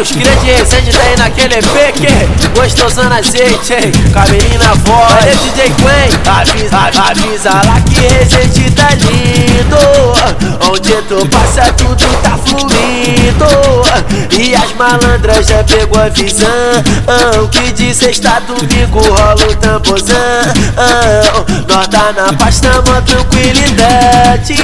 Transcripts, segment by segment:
Os Resende tá aí naquele EPQ Gostosão azeite, hein? Cabelinho na voz. Valeu DJ Quen Avisa, avisa lá que Resende tá lindo. Onde tu passa tudo tá fluindo E as malandras já pegou a visão. Que de sexta domingo rola o tamborzão. Nós tá na paz, tamo tranquilidade.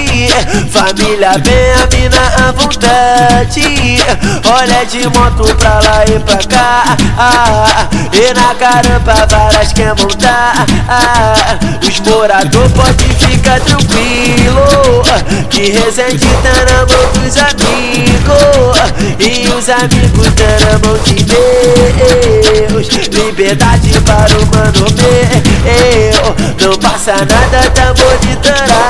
Família bem, a mina à vontade. Olha de moto pra lá e pra cá. Ah, E na caramba várias quer montar ah, Os moradores pode ficar tranquilo. Que Resende tá na mão dos amigos. E os amigos tá na mão de Deus. Liberdade para o mano meu. Não passa nada, tá monitorado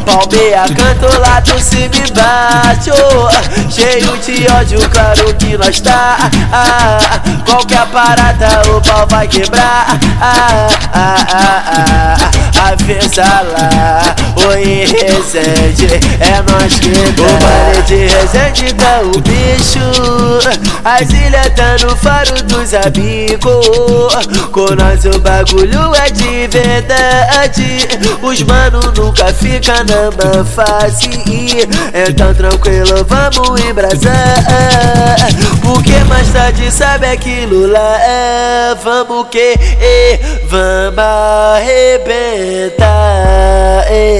Palmeia, canto lá do cima e embaixo Cheio de ódio, claro que nós tá. Ah, Qualquer parada? O pau vai quebrar. Ah, ah, ah, ah, Avisa lá, oi Resende É nós que tá O baile de Resende tá o bicho. As ilhas tá no faro dos amigos. Com nós o bagulho é de verdade. Os mano nunca fica na má fase Então tranquilo, vamos embrasar Porque mais tarde sabe aquilo lá é Vamos que, é, vamos arrebentar é,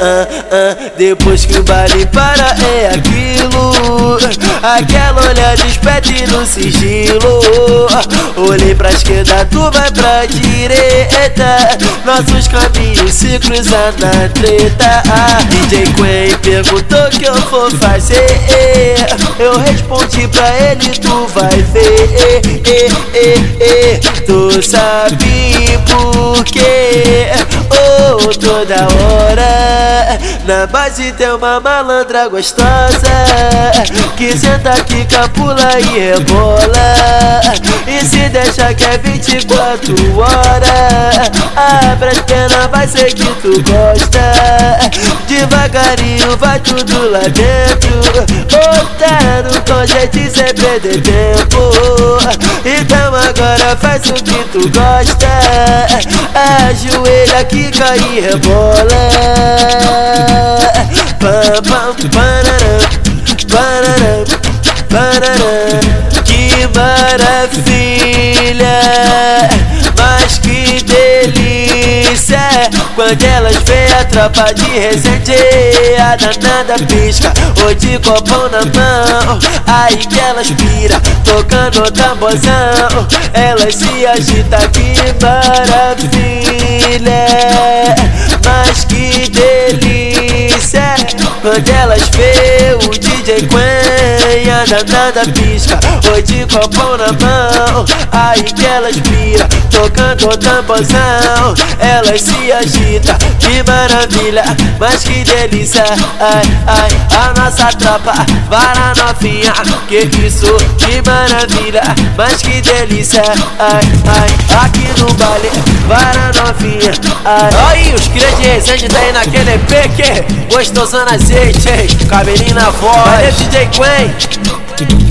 ah, ah, Depois que o baile para é aquilo. Aquela olhada esperta e no sigilo. Olhei pra esquerda, tu vai pra direita. Nossos caminhos se cruzam na treta. DJ Quen perguntou que eu vou fazer. Eu respondi pra ele, tu vai ver. Tu sabe por quê? Oh, toda hora Na base tem uma malandra gostosa Que senta aqui, capula e rebola. E se deixa que é 24 horas Abre as pernas, vai ser que tu gosta. Devagarinho vai tudo lá dentro Otário com gente sem perder tempo. Então agora faz o que tu gosta Ajoelha, quica e rebola Que maravilha Mas que delícia Quando elas vê a tropa de Resende A danada pisca Ou de copão na mão Aí que elas pira Tocando tamborzão Elas se agita Que maravilha Mas que delícia Quando elas vê o DJ Quen A danada pisca Ou de copão na mão. Aí que elas pira Tocando tamborzão Elas se agita Que maravilha Mas que delícia. Ai, ai A nossa tropa Vara novinha. Que isso Que maravilha Mas que delícia. Ai, ai Aqui no baile Vara novinha. Ai. Aí os cria de Resende tá aí naquele EPQ Gostosão azeite, hein? Cabelinho na voz. Valeu DJ Quen to do